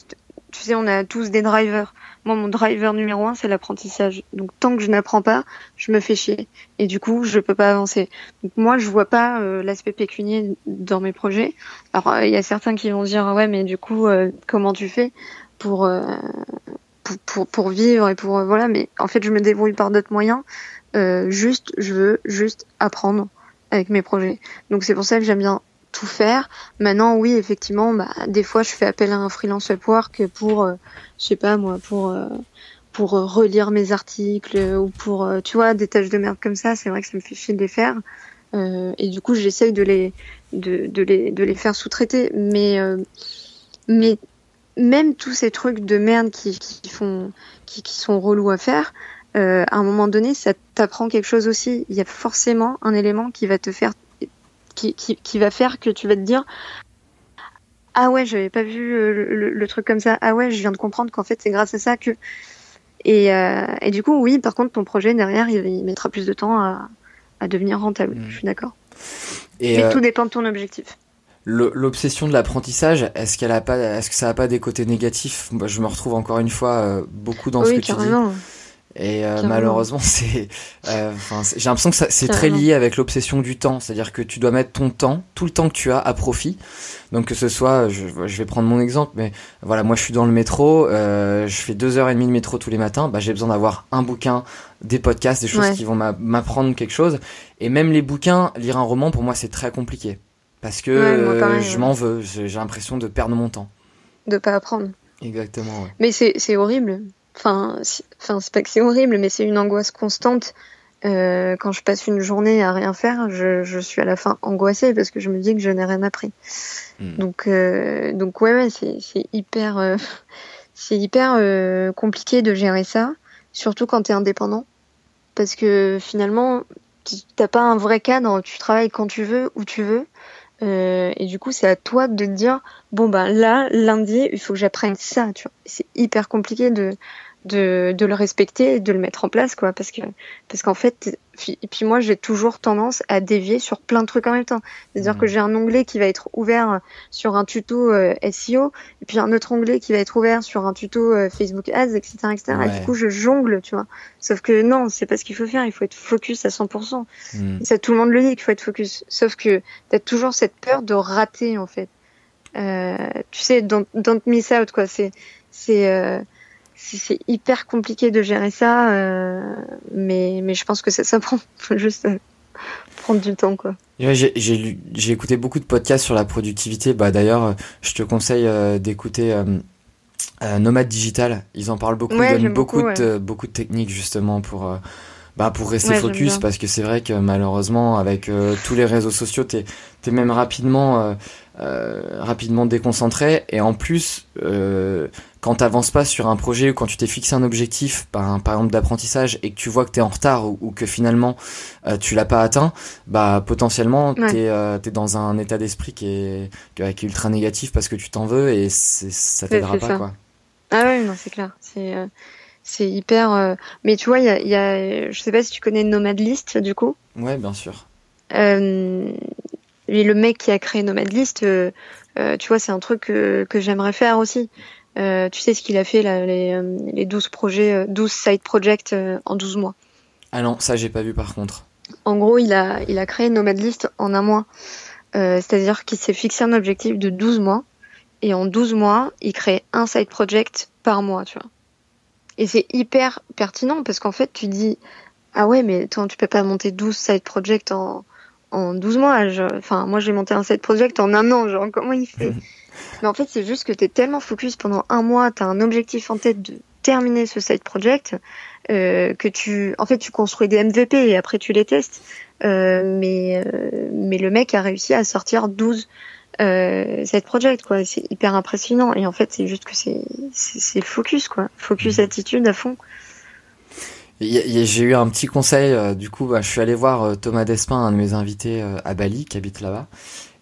sais, on a tous des drivers. Moi, mon driver numéro un, c'est l'apprentissage. Donc, tant que je n'apprends pas, je me fais chier. Et du coup, je peux pas avancer. Donc, moi, je vois pas euh, l'aspect pécunier dans mes projets. Alors, il y a certains qui vont dire, ouais, mais du coup, euh, comment tu fais pour, euh, pour, pour, pour, vivre et pour, voilà. Mais en fait, je me débrouille par d'autres moyens. Euh, juste, je veux juste apprendre avec mes projets. Donc c'est pour ça que j'aime bien tout faire. Maintenant, oui, effectivement, bah, des fois, je fais appel à un freelance Upwork pour, euh, je sais pas moi, pour euh, pour relire mes articles ou pour, tu vois, des tâches de merde comme ça. C'est vrai que ça me fait chier de les faire. et du coup, j'essaye de les de, de les de les faire sous-traiter. Mais mais même tous ces trucs de merde qui, qui font qui, qui sont relous à faire, euh, à un moment donné, ça t'apprend quelque chose aussi. Il y a forcément un élément qui va te faire, qui, qui, qui va faire que tu vas te dire, ah ouais, j'avais pas vu euh, le, le, truc comme ça. Ah ouais, je viens de comprendre qu'en fait c'est grâce à ça que. Et, euh, et du coup, oui, par contre, ton projet derrière, il, mettra plus de temps à, à devenir rentable. Mmh. Je suis d'accord. Et Mais tout dépend de ton objectif l'obsession de l'apprentissage, est-ce qu'elle a pas, est-ce que ça a pas des côtés négatifs? Moi, je me retrouve encore une fois euh, beaucoup dans ce que tu dis. Et euh, malheureusement, (laughs) c'est, euh, j'ai l'impression que c'est très lié avec l'obsession du temps, c'est-à-dire que tu dois mettre ton temps, tout le temps que tu as, à profit. Donc que ce soit, je, je vais prendre mon exemple, mais voilà, moi je suis dans le métro, je fais deux heures et demie de métro tous les matins, bah, j'ai besoin d'avoir un bouquin, des podcasts, des choses qui vont m'apprendre quelque chose. Et même les bouquins, lire un roman, pour moi, c'est très compliqué parce que je m'en veux. J'ai l'impression de perdre mon temps. De pas apprendre. Exactement. Mais c'est horrible. Enfin, enfin c'est pas que c'est horrible, mais c'est une angoisse constante. Euh, quand je passe une journée à rien faire, je, je, suis à la fin angoissée parce que je me dis que je n'ai rien appris. Hmm. Donc, euh, donc ouais, ouais c'est hyper, euh, (laughs) c'est hyper euh, compliqué de gérer ça, surtout quand tu es indépendant, parce que finalement, t'as pas un vrai cadre, tu travailles quand tu veux, où tu veux. Euh, et du coup, c'est à toi de te dire bon ben là, lundi, il faut que j'apprenne ça. Tu vois, c'est hyper compliqué de le respecter et de le mettre en place quoi parce que parce qu'en fait et puis moi j'ai toujours tendance à dévier sur plein de trucs en même temps. C'est à dire que mmh. j'ai un onglet qui va être ouvert sur un tuto euh, SEO et puis un autre onglet qui va être ouvert sur un tuto euh, Facebook Ads etc etc et du coup je jongle tu vois. Sauf que non c'est pas ce qu'il faut faire. Il faut être focus à 100% mmh. ça tout le monde le dit qu'il faut être focus. Sauf que t'as toujours cette peur de rater en fait. Euh, tu sais don't, don't miss out quoi. C'est c'est euh, c'est hyper compliqué de gérer ça, euh, mais, mais je pense que ça, ça (laughs) prend juste euh, prendre du temps quoi. j'ai écouté beaucoup de podcasts sur la productivité. Bah d'ailleurs, je te conseille euh, d'écouter Nomade Digital. Ils en parlent beaucoup, ils donnent beaucoup, de, beaucoup de techniques justement pour bah pour rester focus parce que c'est vrai que malheureusement avec tous les réseaux sociaux t'es es même rapidement rapidement déconcentré et en plus quand t'avances pas sur un projet ou quand tu t'es fixé un objectif, par, par exemple d'apprentissage, et que tu vois que tu es en retard ou, que finalement euh, tu l'as pas atteint, bah potentiellement tu t'es euh, es dans un état d'esprit qui est, qui est ultra négatif parce que tu t'en veux et ça t'aidera pas quoi. Ah ouais, non c'est clair, c'est euh, c'est hyper. Mais tu vois, il y a, y a, je sais pas si tu connais Nomad List du coup. Ouais, bien sûr. Le mec qui a créé Nomad List, tu vois, c'est un truc que, que j'aimerais faire aussi. Euh, tu sais ce qu'il a fait, là, les, euh, les 12 projets, 12 euh, side projects en 12 mois. Ah non, ça j'ai pas vu par contre. En gros, il a, il a créé Nomad List en un mois. C'est-à-dire qu'il s'est fixé un objectif de 12 mois. Et en 12 mois, il crée un side project par mois, tu vois. Et c'est hyper pertinent parce qu'en fait, tu dis, ah ouais, mais attends, tu peux pas monter 12 side projects en, en 12 mois. enfin, moi, j'ai monté un side project en un an, genre, comment il fait? (laughs) Mais en fait, c'est juste que tu es tellement focus pendant un mois, tu as un objectif en tête de terminer ce side project, euh, que tu, en fait, tu construis des MVP et après tu les testes. Euh, mais, euh, mais le mec a réussi à sortir 12 euh, side project, quoi. C'est hyper impressionnant. Et en fait, c'est juste que c'est, c'est focus, quoi. Focus mmh. attitude à fond. J'ai eu un petit conseil, du coup, bah, je suis allé voir Thomas Despin, un de mes invités à Bali, qui habite là-bas.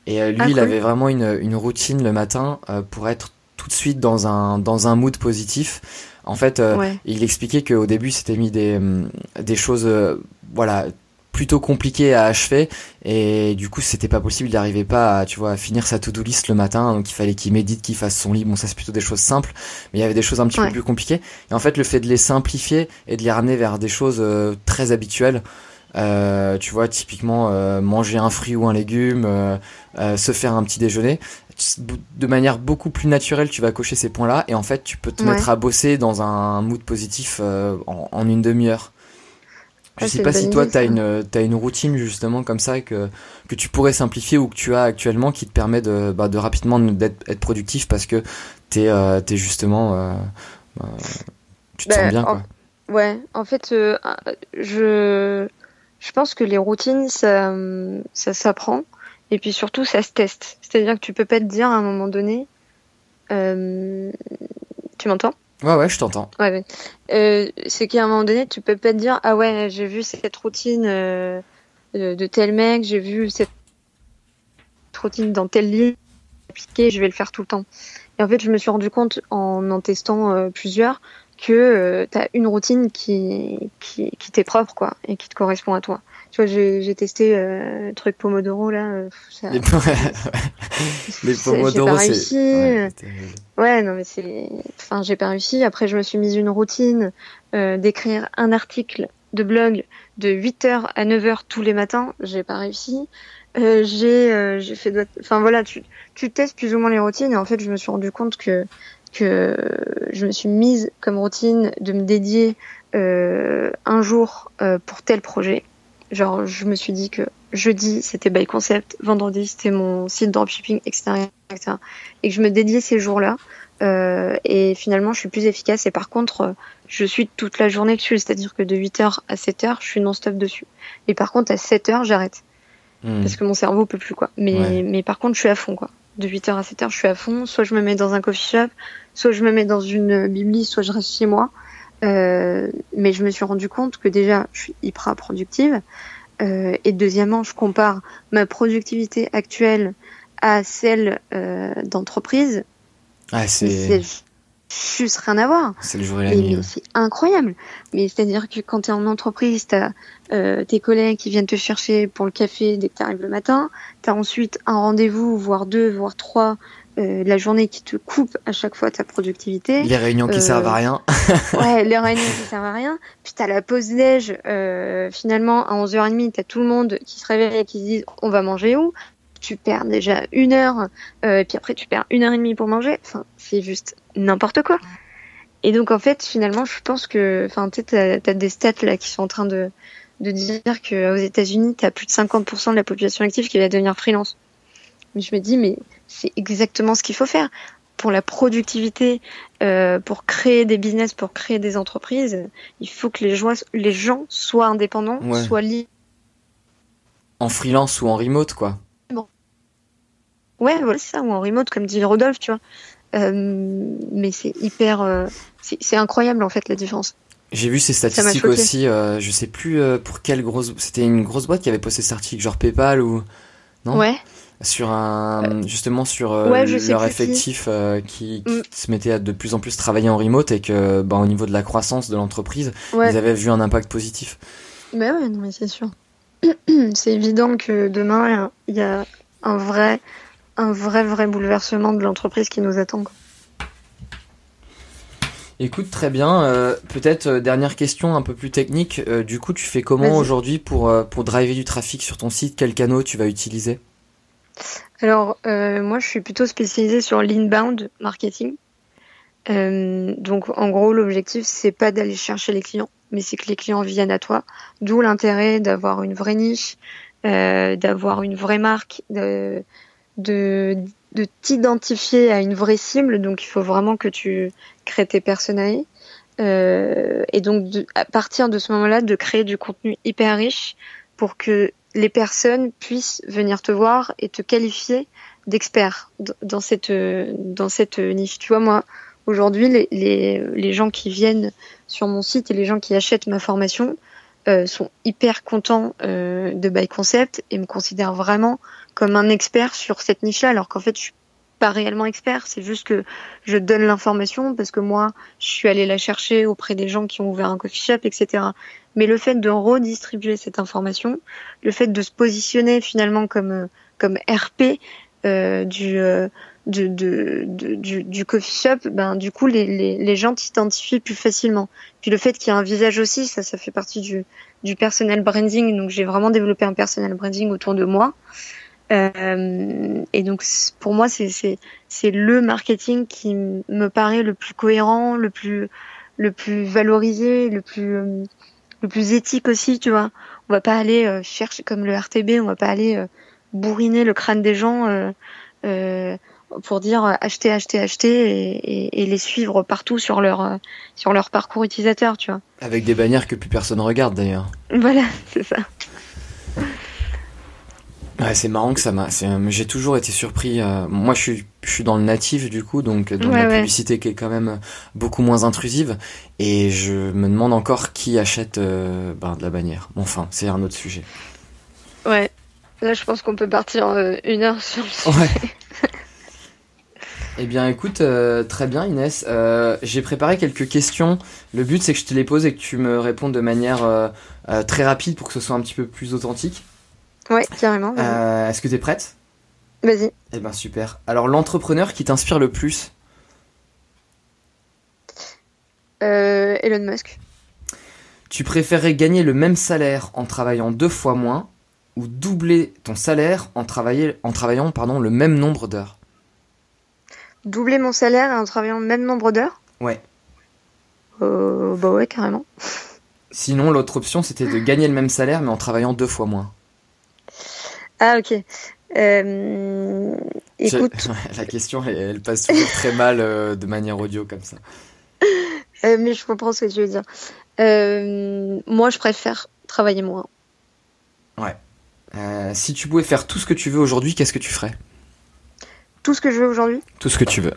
Et euh, lui, ah, il avait vraiment une, une routine le matin euh, pour être tout de suite dans un dans un mood positif. En fait, euh, il expliquait qu'au début, c'était mis des des choses voilà plutôt compliquées à achever. Et du coup c'était pas possible il n'arrivait pas à tu vois à finir sa to-do list le matin. Donc il fallait qu'il médite qu'il fasse son lit. Bon ça c'est plutôt des choses simples mais il y avait des choses un petit peu plus compliquées. Et en fait le fait de les simplifier et de les ramener vers des choses très habituelles euh, tu vois, typiquement euh, manger un fruit ou un légume, euh, se faire un petit déjeuner, de manière beaucoup plus naturelle, tu vas cocher ces points-là et en fait, tu peux te mettre à bosser dans un mood positif en, en, une demi-heure. Je sais pas si toi, tu as une, as une routine justement comme ça que, que tu pourrais simplifier ou que tu as actuellement qui te permet de, bah, de rapidement d'être être productif parce que tu es, es, justement. tu te sens bah, bien, quoi. Ouais, en fait, je je pense que les routines, ça, ça s'apprend. Et puis surtout, ça se teste. C'est-à-dire que tu peux pas te dire à un moment donné. Euh, tu m'entends? Ouais, ouais, je t'entends. Ouais, Euh, c'est qu'à un moment donné, tu peux pas te dire ah ouais, j'ai vu cette routine euh, de, tel mec, j'ai vu cette routine dans tel appliqué, je vais le faire tout le temps. Et en fait, je me suis rendu compte en en testant plusieurs que tu as une routine qui, qui, qui t'est propre, quoi, et qui te correspond à toi. Tu vois, j'ai testé euh, le truc Pomodoro, là. Ça, les, (laughs) les Pomodoro, c'est... Ouais, non, mais c'est... Enfin, j'ai pas réussi. Après, je me suis mise une routine euh, d'écrire un article de blog de 8h à 9h tous les matins. J'ai pas réussi. Euh, j'ai euh, j'ai fait enfin voilà tu tu testes plus ou moins les routines et en fait je me suis rendu compte que que je me suis mise comme routine de me dédier euh, un jour euh, pour tel projet genre je me suis dit que jeudi c'était by concept vendredi c'était mon site dropshipping etc., etc. et que je me dédiais ces jours là euh, et finalement je suis plus efficace et par contre je suis toute la journée dessus c'est à dire que de 8h à 7h je suis non stop dessus et par contre à 7h j'arrête Hmm. parce que mon cerveau peut plus quoi. Mais mais par contre, je suis à fond quoi. De 8h à 7h, je suis à fond. Soit je me mets dans un coffee shop, soit je me mets dans une bibli, soit je reste chez moi. Euh, mais je me suis rendu compte que déjà, je suis hyper productive. Euh, et deuxièmement, je compare ma productivité actuelle à celle euh, d'entreprise. Ah, c'est juste rien à voir. C'est le jour et la nuit. C'est incroyable. Mais c'est-à-dire que quand tu es en entreprise, tu as euh, tes collègues qui viennent te chercher pour le café dès que tu arrives le matin. Tu as ensuite un rendez-vous, voire deux, voire trois, euh, la journée qui te coupe à chaque fois ta productivité. Les réunions qui servent à rien. (laughs) ouais, les (laughs) réunions qui servent à rien. Puis tu as la pause déj, euh, finalement, à 11h30, tu as tout le monde qui se réveille et qui se dit on va manger où? Tu perds déjà une heure, euh, et puis après tu perds une heure et demie pour manger. Enfin, c'est juste n'importe quoi. Et donc en fait, finalement, je pense que, enfin, tu sais, t'as, des stats là qui sont en train de, de dire qu'aux États-Unis, t'as plus de 50% de la population active qui va devenir freelance. Mais je me dis, mais c'est exactement ce qu'il faut faire pour la productivité, euh, pour créer des business, pour créer des entreprises. Il faut que les, les gens soient indépendants, soient libres. En freelance ou en remote, quoi. Ouais, voilà, c'est ça, ou en remote, comme dit Rodolphe, tu vois. Euh, mais c'est hyper. Euh, c'est incroyable, en fait, la différence. J'ai vu ces statistiques aussi, euh, je sais plus euh, pour quelle grosse. C'était une grosse boîte qui avait posté cet article, genre PayPal ou. Non? Ouais. Sur un. Justement, sur leur effectif qui, qui mm. se mettait à de plus en plus travailler en remote et que, bah, au niveau de la croissance de l'entreprise, ils avaient vu un impact positif. Bah ouais, non, mais c'est sûr. (clears throat) c'est évident que demain, il y a un vrai un vrai, vrai bouleversement de l'entreprise qui nous attend. Écoute, très bien. Euh, peut-être euh, dernière question un peu plus technique. Euh, du coup, tu fais comment aujourd'hui pour, pour driver du trafic sur ton site? Quel canot tu vas utiliser? Alors, moi, je suis plutôt spécialisée sur l'inbound marketing. donc, en gros, l'objectif, c'est pas d'aller chercher les clients, mais c'est que les clients viennent à toi. D'où l'intérêt d'avoir une vraie niche, d'avoir une vraie marque, de, de, de t'identifier à une vraie cible. Donc, il faut vraiment que tu crées tes personnages. Euh, et donc, à partir de ce moment-là, de créer du contenu hyper riche pour que les personnes puissent venir te voir et te qualifier d'expert dans cette, niche. Tu vois, moi, aujourd'hui, les, gens qui viennent sur mon site et les gens qui achètent ma formation euh, sont hyper contents euh, de By Concept et me considèrent vraiment comme un expert sur cette niche-là, alors qu'en fait, je suis pas réellement expert. C'est juste que je donne l'information parce que moi, je suis allée la chercher auprès des gens qui ont ouvert un coffee shop, etc. Mais le fait de redistribuer cette information, le fait de se positionner finalement comme comme RP euh, du, euh, du, du, du, coffee shop, ben du coup les, les, gens t'identifient plus facilement. Puis le fait qu'il y a un visage aussi, ça ça fait partie du, du personal branding. Donc j'ai vraiment développé un personal branding autour de moi. Euh, et donc pour moi c'est c'est le marketing qui me paraît le plus cohérent, le plus le plus valorisé, le plus le plus éthique aussi, tu vois. On va pas aller euh, chercher comme le RTB, on va pas aller euh, bourriner le crâne des gens pour dire acheter, acheter, acheter et, et, les suivre partout sur leur sur leur parcours utilisateur, tu vois. Avec des bannières que plus personne regarde d'ailleurs. Voilà, (laughs) c'est ça. Ouais, c'est marrant que ça m'a. J'ai toujours été surpris. Euh, moi, je suis, je suis dans le natif du coup, donc dans la publicité qui est quand même beaucoup moins intrusive. Et je me demande encore qui achète euh, ben, de la bannière. Bon, enfin, c'est un autre sujet. Ouais. Là, je pense qu'on peut partir euh, une heure sur le sujet. Ouais. (laughs) Eh bien, écoute, euh, très bien, Inès. Euh, j'ai préparé quelques questions. Le but, c'est que je te les pose et que tu me répondes de manière euh, euh, très rapide pour que ce soit un petit peu plus authentique. Ouais, carrément. Euh, Est-ce que tu es prête? Vas-y. Eh ben, super. Alors, l'entrepreneur qui t'inspire le plus? Euh, Elon Musk. Tu préférerais gagner le même salaire en travaillant deux fois moins ou doubler ton salaire en, travailler- en travaillant pardon, le même nombre d'heures? Doubler mon salaire en travaillant le même nombre d'heures? Ouais. euh, Bah ouais, carrément. Sinon, l'autre option, c'était de gagner le même salaire mais en travaillant deux fois moins. Ah, ok. Euh, écoute, (laughs) La question, elle, elle passe toujours très mal euh, de manière audio comme ça. (laughs) euh, mais je comprends ce que tu veux dire. Moi, je préfère travailler moins. Euh, si tu pouvais faire tout ce que tu veux aujourd'hui, qu'est-ce que tu ferais? Tout ce que je veux aujourd'hui, Tout ce que tu veux.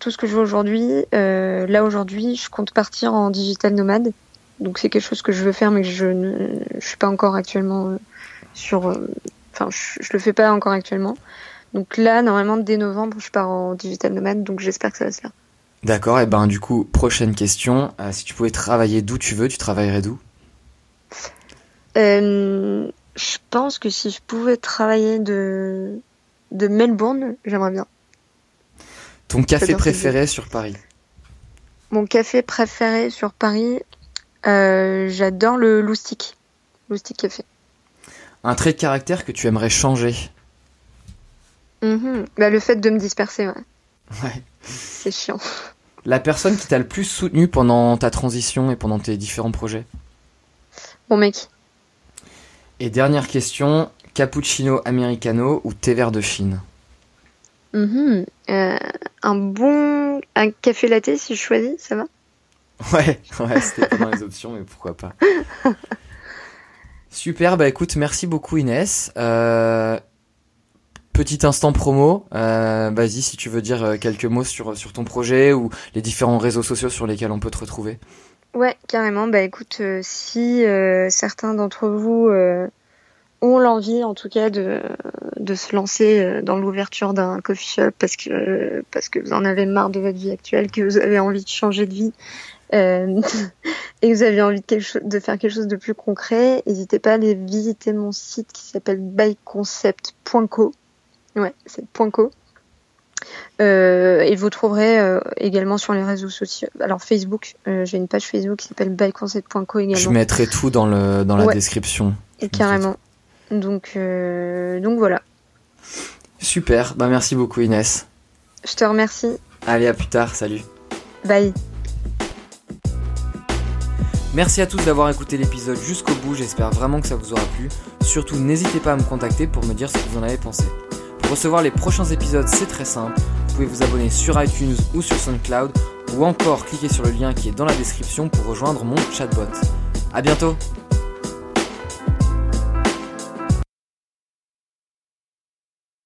tout ce que je veux aujourd'hui, là aujourd'hui, je compte partir en digital nomade. Donc c'est quelque chose que je veux faire, mais que je ne je suis pas encore actuellement euh, sur. euh, Enfin, je, je le fais pas encore actuellement. Donc là, normalement, dès novembre, je pars en digital nomade, donc j'espère que ça va se faire. D'accord, et ben du coup, prochaine question. Euh, si tu pouvais travailler d'où tu veux, tu travaillerais d'où? Euh, je pense que si je pouvais travailler de, de Melbourne, j'aimerais bien. Ton café préféré sur Paris? Mon café préféré sur Paris, j'adore le Loustic. Loustic Café. Un trait de caractère que tu aimerais changer Mhm. Bah, le fait de me disperser, ouais. Ouais. c'est chiant. La personne qui t'a le plus soutenu pendant ta transition et pendant tes différents projets Bon mec, Et dernière question, cappuccino americano ou thé vert de Chine Mhm. Euh, un bon un café latte si je choisis, ça va? (laughs) Ouais, ouais, c'était pas dans les (laughs) options, mais pourquoi pas. Super, bah écoute, merci beaucoup Inès. Euh, petit instant promo, euh, vas-y si tu veux dire euh, quelques mots sur, sur ton projet ou les différents réseaux sociaux sur lesquels on peut te retrouver. Ouais, carrément. Bah écoute, euh, si euh, certains d'entre vous euh, ont l'envie, en tout cas, de, de se lancer dans l'ouverture d'un coffee shop parce que parce que vous en avez marre de votre vie actuelle, que vous avez envie de changer de vie euh, (laughs) et que vous avez envie de, quelque chose, de faire quelque chose de plus concret, n'hésitez pas à aller visiter mon site qui s'appelle byconcept.co. Ouais, c'est .co. Euh, et vous trouverez euh, également sur les réseaux sociaux. Alors Facebook, euh, j'ai une page Facebook qui s'appelle byconcept.co Je également. mettrai tout dans, le, dans la Ouais. description. Et carrément. Donc, donc voilà. Super, bah merci beaucoup Inès. Je te remercie. Allez, à plus tard, salut. Bye. Merci à tous d'avoir écouté l'épisode jusqu'au bout, j'espère vraiment que ça vous aura plu. Surtout, n'hésitez pas à me contacter pour me dire ce que vous en avez pensé. Pour recevoir les prochains épisodes, c'est très simple. Vous pouvez vous abonner sur iTunes ou sur SoundCloud, ou encore cliquer sur le lien qui est dans la description pour rejoindre mon chatbot. A bientôt